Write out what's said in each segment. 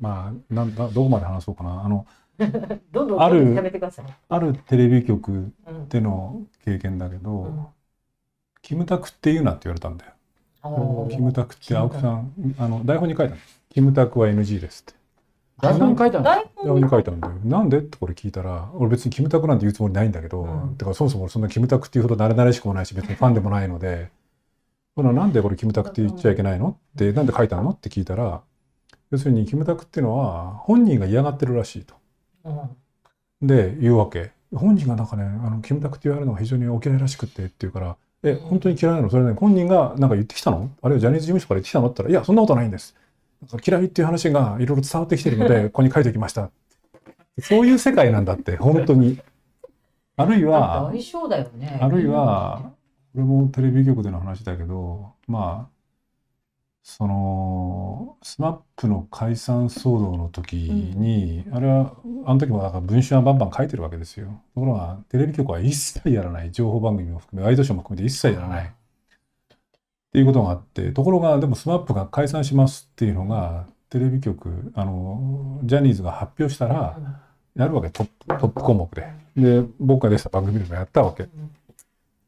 まあなんだどこまで話そうかな。あの どんどんある食べてください。あるテレビ局うん。での経験だけど、うん。キムタクって言うなって言われたんだよ。キムタクって青木さんあの台本に書いたの。キムタクは NG ですって。台本に書いたんです台台本に？書いたんだよ。なんでってこれ聞いたら俺別にキムタクなんて言うつもりないんだけど、うん。てかそもそも俺そんなキムタクっていうほど慣れ慣れしくもないし別にファンでもないのでほらなんでこれキムタクって言っちゃいけないの？ってなんで書いたの？って聞いたら要するにキムタクっていうのは本人が嫌がってるらしいと。うんで言うわけ。本人がなんかねあのキムタクって言われるのが非常にお嫌いらしくってって言うから「え本当に嫌いなの？それね本人がなんか言ってきたの？あるいはジャニーズ事務所から言ってきたの?」って言ったら「いやそんなことないんです」なんか嫌いっていう話がいろいろ伝わってきてるので ここに書いておきました。そういう世界なんだって本当に。あるいはね。あるいはこれもテレビ局での話だけどまあその SMAP の解散騒動の時に、あれはあの時もだから文春はバンバン書いてるわけですよ。ところがテレビ局は一切やらない情報番組も含めワイドショーも含めて一切やらない。っていうことがあってところがでも SMAP が解散しますっていうのがテレビ局あのジャニーズが発表したらやるわけトップトップ項目で。で僕が出てた番組でもやったわけ。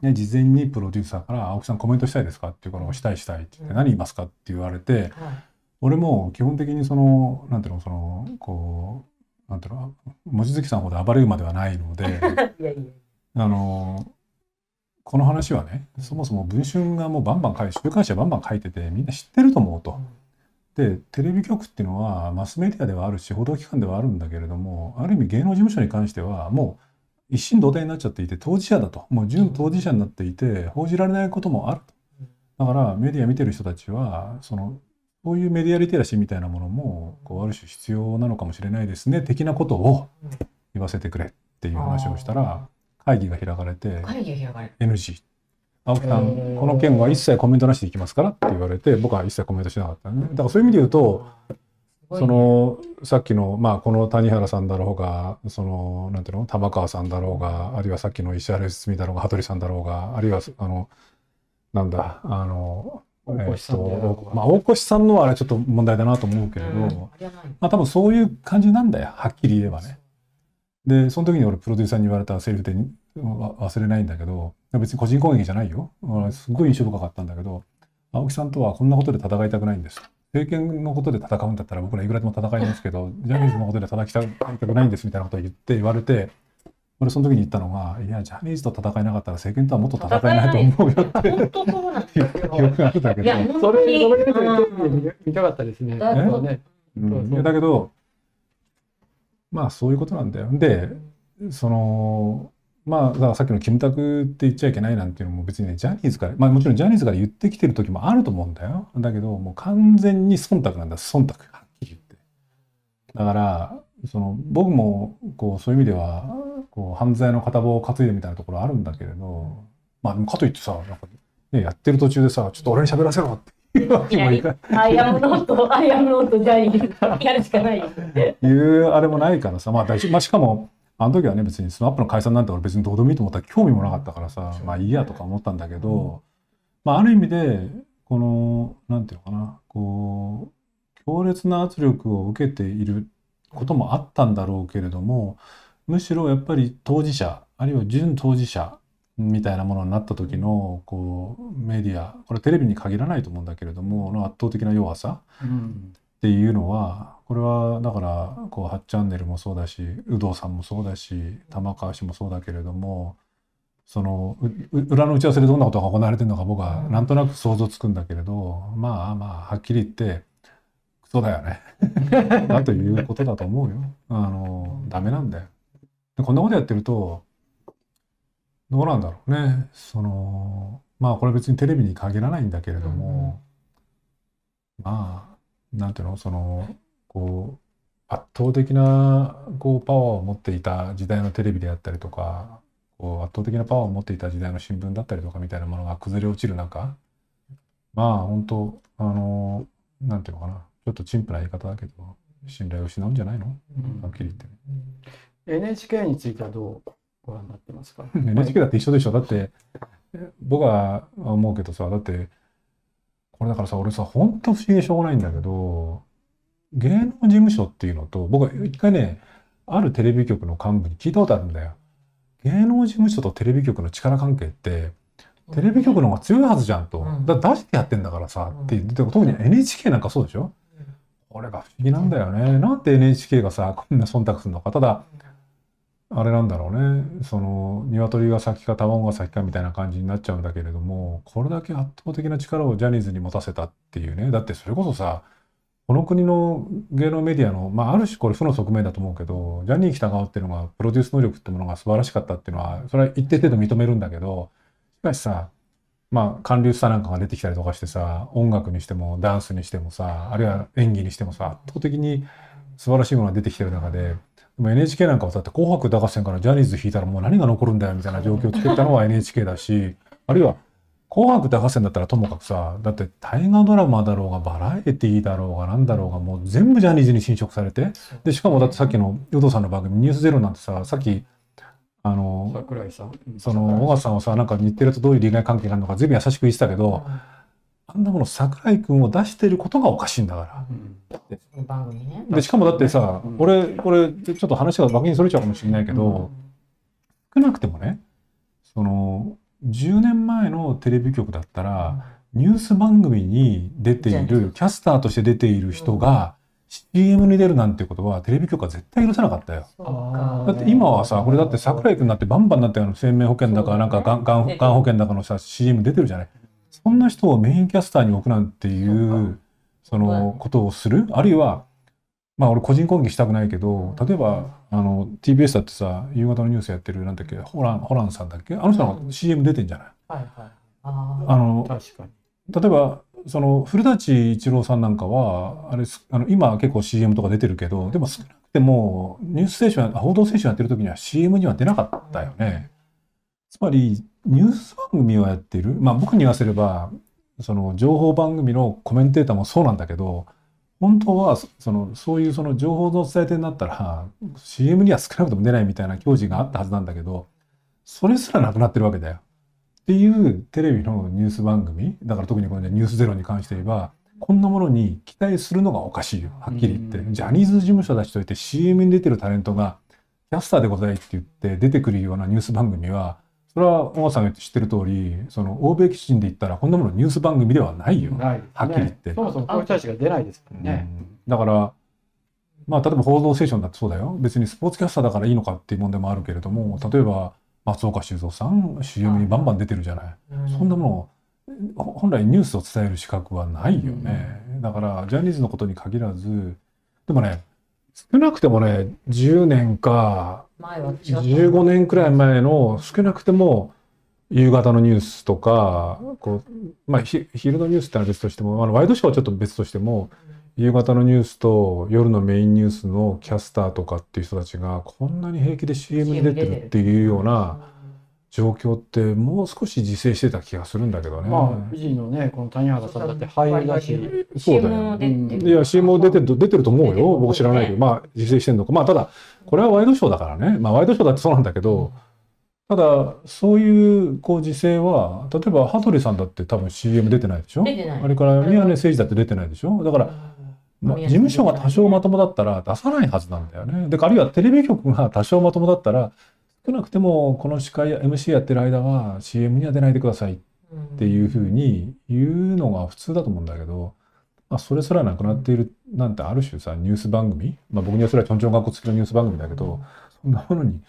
で事前にプロデューサーから「青木さんコメントしたいですか?」っていうから「したいしたい」って言って「うん何言いますか?」って言われてはい俺も基本的にそのなんていうのそのこうなんていうの望月さんほど暴れ馬ではないので いやいや。あのこの話はねそもそも文春がもうバンバン書いて週刊誌はバンバン書いててみんな知ってると思うと。でテレビ局っていうのはマスメディアではあるし報道機関ではあるんだけれどもある意味芸能事務所に関してはもう一心同体になっちゃっていて当事者だと。もう準当事者になっていて報じられないこともあると。だからメディア見てる人たちはそのそういうメディアリテラシーみたいなものもこうある種必要なのかもしれないですね的なことを言わせてくれっていう話をしたら会議が開かれて。NG 青木さんこの件は一切コメントなしでいきますからって言われて僕は一切コメントしなかった。ねだからそういう意味で言うとそのさっきのまあこの谷原さんだろうがそのなんていうの？玉川さんだろうがあるいはさっきの石原良純だろうが羽鳥さんだろうがあるいはあのなんだあの大越さんえっとまあ大越さんのはあれはちょっと問題だなと思うけれど、うん。まあ多分そういう感じなんだよはっきり言えばね。でその時に俺プロデューサーに言われたセリフでわ忘れないんだけど別に個人攻撃じゃないよ。俺すごい印象深かったんだけど青木さんとはこんなことで戦いたくないんです政権のことで戦うんだったら僕らいくらでも戦いますけど ジャニーズのことで戦いたくないんですみたいなことを言って言われて俺その時に言ったのが「いやジャニーズと戦えなかったら政権とはもっと戦えないと思うよ」って本当そうなんですよ。記憶があるんだけいや、ど。本それ。それテレうんビで見たかったですね。ね。うんだけどまあそういうことなんだよ。でそのまあさっきのキムタクって言っちゃいけないなんていうのも別にねジャニーズからまあもちろんジャニーズから言ってきてる時もあると思うんだよ。だけどもう完全に忖度なんだ忖度はっきり言って。だからその僕もこうそういう意味ではこう犯罪の片棒を担いでみたいなところあるんだけれどまあかといってさなんか、ね、やってる途中でさちょっと俺に喋らせろって。 I am not、I am not ジャニーズやるしかないよ。いうあれもないからさ、まあ、まあ、しかもあの時はね別に SMAP の解散なんて俺別にどうでもいいと思ったら興味もなかったからさまあいいやとか思ったんだけど、まあ、ある意味でこのなんていうのかなこう強烈な圧力を受けていることもあったんだろうけれどもむしろやっぱり当事者あるいは準当事者みたいなものになった時のこうメディアこれテレビに限らないと思うんだけれどもの圧倒的な弱さ。うんっていうのはこれはだからこう8チャンネルもそうだし有働さんもそうだし玉川氏もそうだけれどもそのうう裏の打ち合わせでどんなことが行われてるのか僕はなんとなく想像つくんだけれどまあまあはっきり言ってクソだよね。だということだと思うよ。あのダメなんだよ。でこんなことやってるとどうなんだろうね。そのまあこれ別にテレビに限らないんだけれども、まあなんていうのそのこう圧倒的なこうパワーを持っていた時代のテレビであったりとかこう圧倒的なパワーを持っていた時代の新聞だったりとかみたいなものが崩れ落ちる中まあ本当あのなんていうのかなちょっと陳腐な言い方だけど信頼を失うんじゃないの？はっきり言って。ね。NHK についてはどうご覧になってますか？NHK だって一緒でしょ。だって僕は思うけどさだってこれだからさ俺さ本当不思議でしょうがないんだけど芸能事務所っていうのと、僕は一回ね、あるテレビ局の幹部に聞いたことあるんだよ。芸能事務所とテレビ局の力関係って、テレビ局の方が強いはずじゃんと。うんだ出してやってんだからさ、うんって言って、特に NHK なんかそうでしょ？これが不思議なんだよね。なんで NHK がさ、こんな忖度するのか。ただ、あれなんだろうね。その、鶏が先か卵が先かみたいな感じになっちゃうんだけれども、これだけ圧倒的な力をジャニーズに持たせたっていうね。だってそれこそさ、この国の芸能メディアの、まあ、ある種これ負の側面だと思うけど、ジャニー喜多川っていうのが、プロデュース能力ってものが素晴らしかったっていうのは、それは一定程度認めるんだけど、しかしさ、まあ、韓流スターなんかが出てきたりとかしてさ、音楽にしても、ダンスにしてもさ、あるいは演技にしてもさ、圧倒的に素晴らしいものが出てきてる中で、NHK なんかはだって紅白歌合戦からジャニーズ引いたらもう何が残るんだよみたいな状況を作ったのは NHK だし、あるいは紅白歌合戦だったらともかくさ、だって大河ドラマだろうがバラエティーだろうがなんだろうがもう全部ジャニーズに侵食されて、で、しかもだってさっきの有働さんの番組ニュースゼロなんてさ、さっき、あの。その、小川さんはさ、なんか日テレとどういう利害関係があるのか、ずいぶん優しく言ってたけど、あんなもの桜井くんを出してることがおかしいんだから。うん番組ね。で、しかもだってさうん、俺、これ、ちょっと話が脇にそれちゃうかもしれないけど、少なくてもね、その、10年前のテレビ局だったら、ニュース番組に出ている、キャスターとして出ている人が、CM に出るなんてことは、テレビ局は絶対許さなかったよ。だって今はさ、これだって桜井くんだってバンバンなってあの生命保険だか、なんかがんがんがん保険だかのさ、CM 出てるじゃない。そんな人をメインキャスターに置くなんていそうう、そのことをする？あるいは、まあ俺個人攻撃したくないけど、例えば、あの、TBS だってさ、夕方のニュースやってる、なんだっけ、ホラン、ホランさんだっけ？あの人なん。か CM 出てんじゃない？はいはい。ああの、確かに。例えば、その古舘一郎さんなんかは、あれす、あの今結構 CM とか出てるけど、でも少なくても、ニュースステーション、報道ステーションやってる時には CM には出なかったよね。つまり、ニュース番組をやってる、まあ僕に言わせれば、その情報番組のコメンテーターもそうなんだけど、本当はそそのそういうその情報の伝え手になったら CM には少なくとも出ないみたいな教示があったはずなんだけどそれすらなくなってるわけだよ。っていうテレビのニュース番組だから特にこの、ね、ニュースゼロに関して言えばこんなものに期待するのがおかしいよ。はっきり言って。うん。ジャニーズ事務所出しといて CM に出てるタレントがキャスターでございって言って出てくるようなニュース番組はそれは小川さんが知ってる通りその欧米基準で言ったらこんなものニュース番組ではないよ。ないねはっきり言ってそもそもこういう人たちが出ないですからね。だから、まあ、例えば報道ステーションだってそうだよ。別にスポーツキャスターだからいいのかっていう問題もあるけれども、例えば松岡修造さん、CM にバンバン出てるじゃない。そんなもの、ほ本来ニュースを伝える資格はないよね。だから、ジャニーズのことに限らず、でもね、少なくてもね、10年か、前は違った。15年くらい前の少なくても夕方のニュースとかこう、まあ、ひ昼のニュースってのは別としてもあのワイドショーはちょっと別としても夕方のニュースと夜のメインニュースのキャスターとかっていう人たちがこんなに平気で CM に出てるっていうような状況ってもう少し自制してた気がするんだけどね。まあ、富士のね、この谷原さんだって俳優だし、そうだよ。も出てる。いや、CM も出てると、出てると思うよ。僕知らないけど、まあ、自制してんのか。まあ、ただ、これはワイドショーだからね。まあ、ワイドショーだってそうなんだけど、ただ、そういう、こう、自制は、例えば、羽鳥さんだって多分 CM 出てないでしょ？出てない。あれから、宮根誠司だって出てないでしょ？だから、まあ、事務所が多少まともだったら出さないはずなんだよね。で、あるいはテレビ局が多少まともだったら、少なくてもこの司会や MC やってる間は CM には出ないでくださいっていうふうに言うのが普通だと思うんだけど、まあ、それすらなくなっているなんてある種さニュース番組、まあ、僕にはそれはちょんちょん学校付きのニュース番組だけど、そんなものに期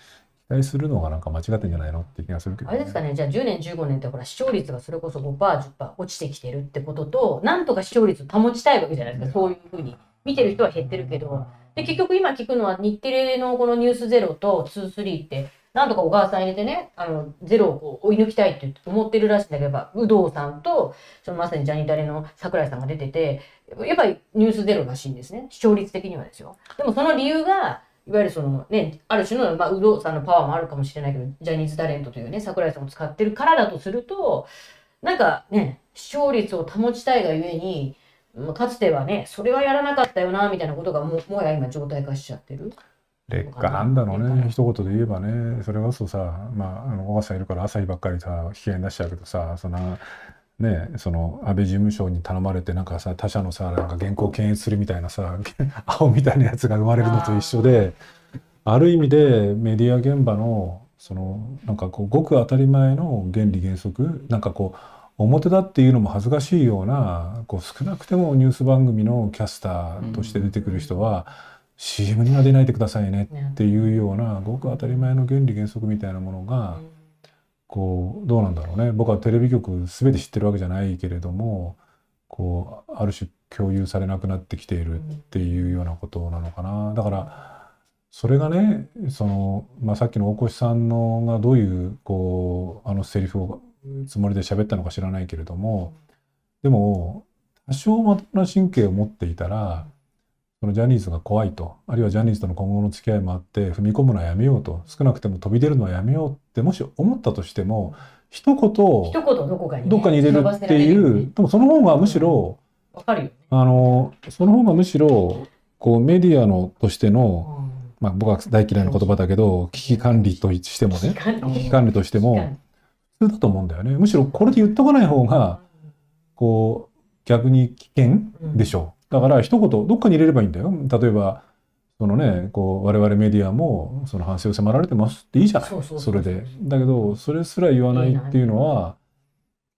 待するのがなんか間違ってんじゃないのって気がするけど、あれですかね、じゃあ10年、15年ってほら視聴率がそれこそ5%、10%落ちてきてるってことと、なんとか視聴率を保ちたいわけじゃないですか、そういうふうに。見てる人は減ってるけど。で、結局今聞くのは日テレのこのニュースゼロと23って、なんとか小川さん入れてね、あの、ゼロをこう追い抜きたいって思ってるらしいんだけど、有働さんと、そのまさにジャニタレの桜井さんが出てて、やっぱりニュースゼロらしいんですね。視聴率的にはですよ。でもその理由が、いわゆるそのね、ある種の、まあ、有働さんのパワーもあるかもしれないけど、ジャニーズタレントというね、桜井さんを使ってるからだとすると、なんかね、視聴率を保ちたいがゆえに、まかつてはね、それはやらなかったよな、みたいなことがももや今状態化しちゃってる。劣化なんだろうね一言で言えばね。それこそさまああの小川さんいるから朝日ばっかりさ危険出しちゃうけどさそんなねその安倍事務所に頼まれてなんかさ他社のさなんか原稿検閲するみたいなさ 青みたいなやつが生まれるのと一緒である意味でメディア現場のそのなんかこうごく当たり前の原理原則なんかこう表だっていうのも恥ずかしいようなこう少なくてもニュース番組のキャスターとして出てくる人は、CM には出ないでくださいねっていうようなごく当たり前の原理原則みたいなものが、こうどうなんだろうね。僕はテレビ局全て知ってるわけじゃないけれどもこうある種共有されなくなってきているっていうようなことなのかな。だからそれがねその、まあ、さっきの大越さんのがどういうこうあのセリフをつもりで喋ったのか知らないけれどもでも多少まともな神経を持っていたらそのジャニーズが怖いとあるいはジャニーズとの今後の付き合いもあって踏み込むのはやめようと少なくても飛び出るのはやめようってもし思ったとしても一言一言どこかに、ね、どっかに入れるっていうでもその方がむしろ、わかるよ、ね、あのその方がむしろこうメディアのとしての、まあ、僕は大嫌いな言葉だけど危機管理としてもね危機管理。としても普通だと思うんだよね。むしろこれで言っとかない方がこう逆に危険でしょ。うだから一言どっかに入れればいいんだよ。例えばそのねこう我々メディアもその反省を迫られてますっていいじゃない。それで。だけどそれすら言わないっていうのは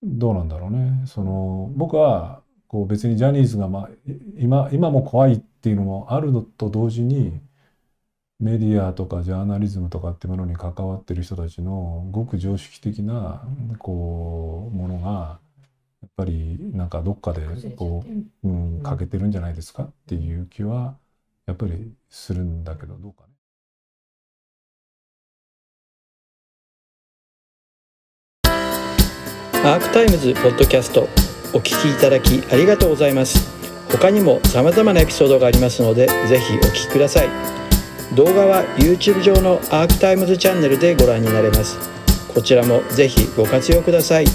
どうなんだろうね。その僕はこう別にジャニーズが、まあ、今今も怖いっていうのもあるのと同時にメディアとかジャーナリズムとかっていうものに関わってる人たちのごく常識的なこうものがやっぱりなんかどっかでこう、うん、欠けてるんじゃないですかっていう気はやっぱりするんだけどどうかね。アークタイムズポッドキャストお聞きいただきありがとうございます。他にも様々なエピソードがありますのでぜひお聞きください。動画は YouTube 上のアークタイムズチャンネルでご覧になれます。こちらもぜひご活用ください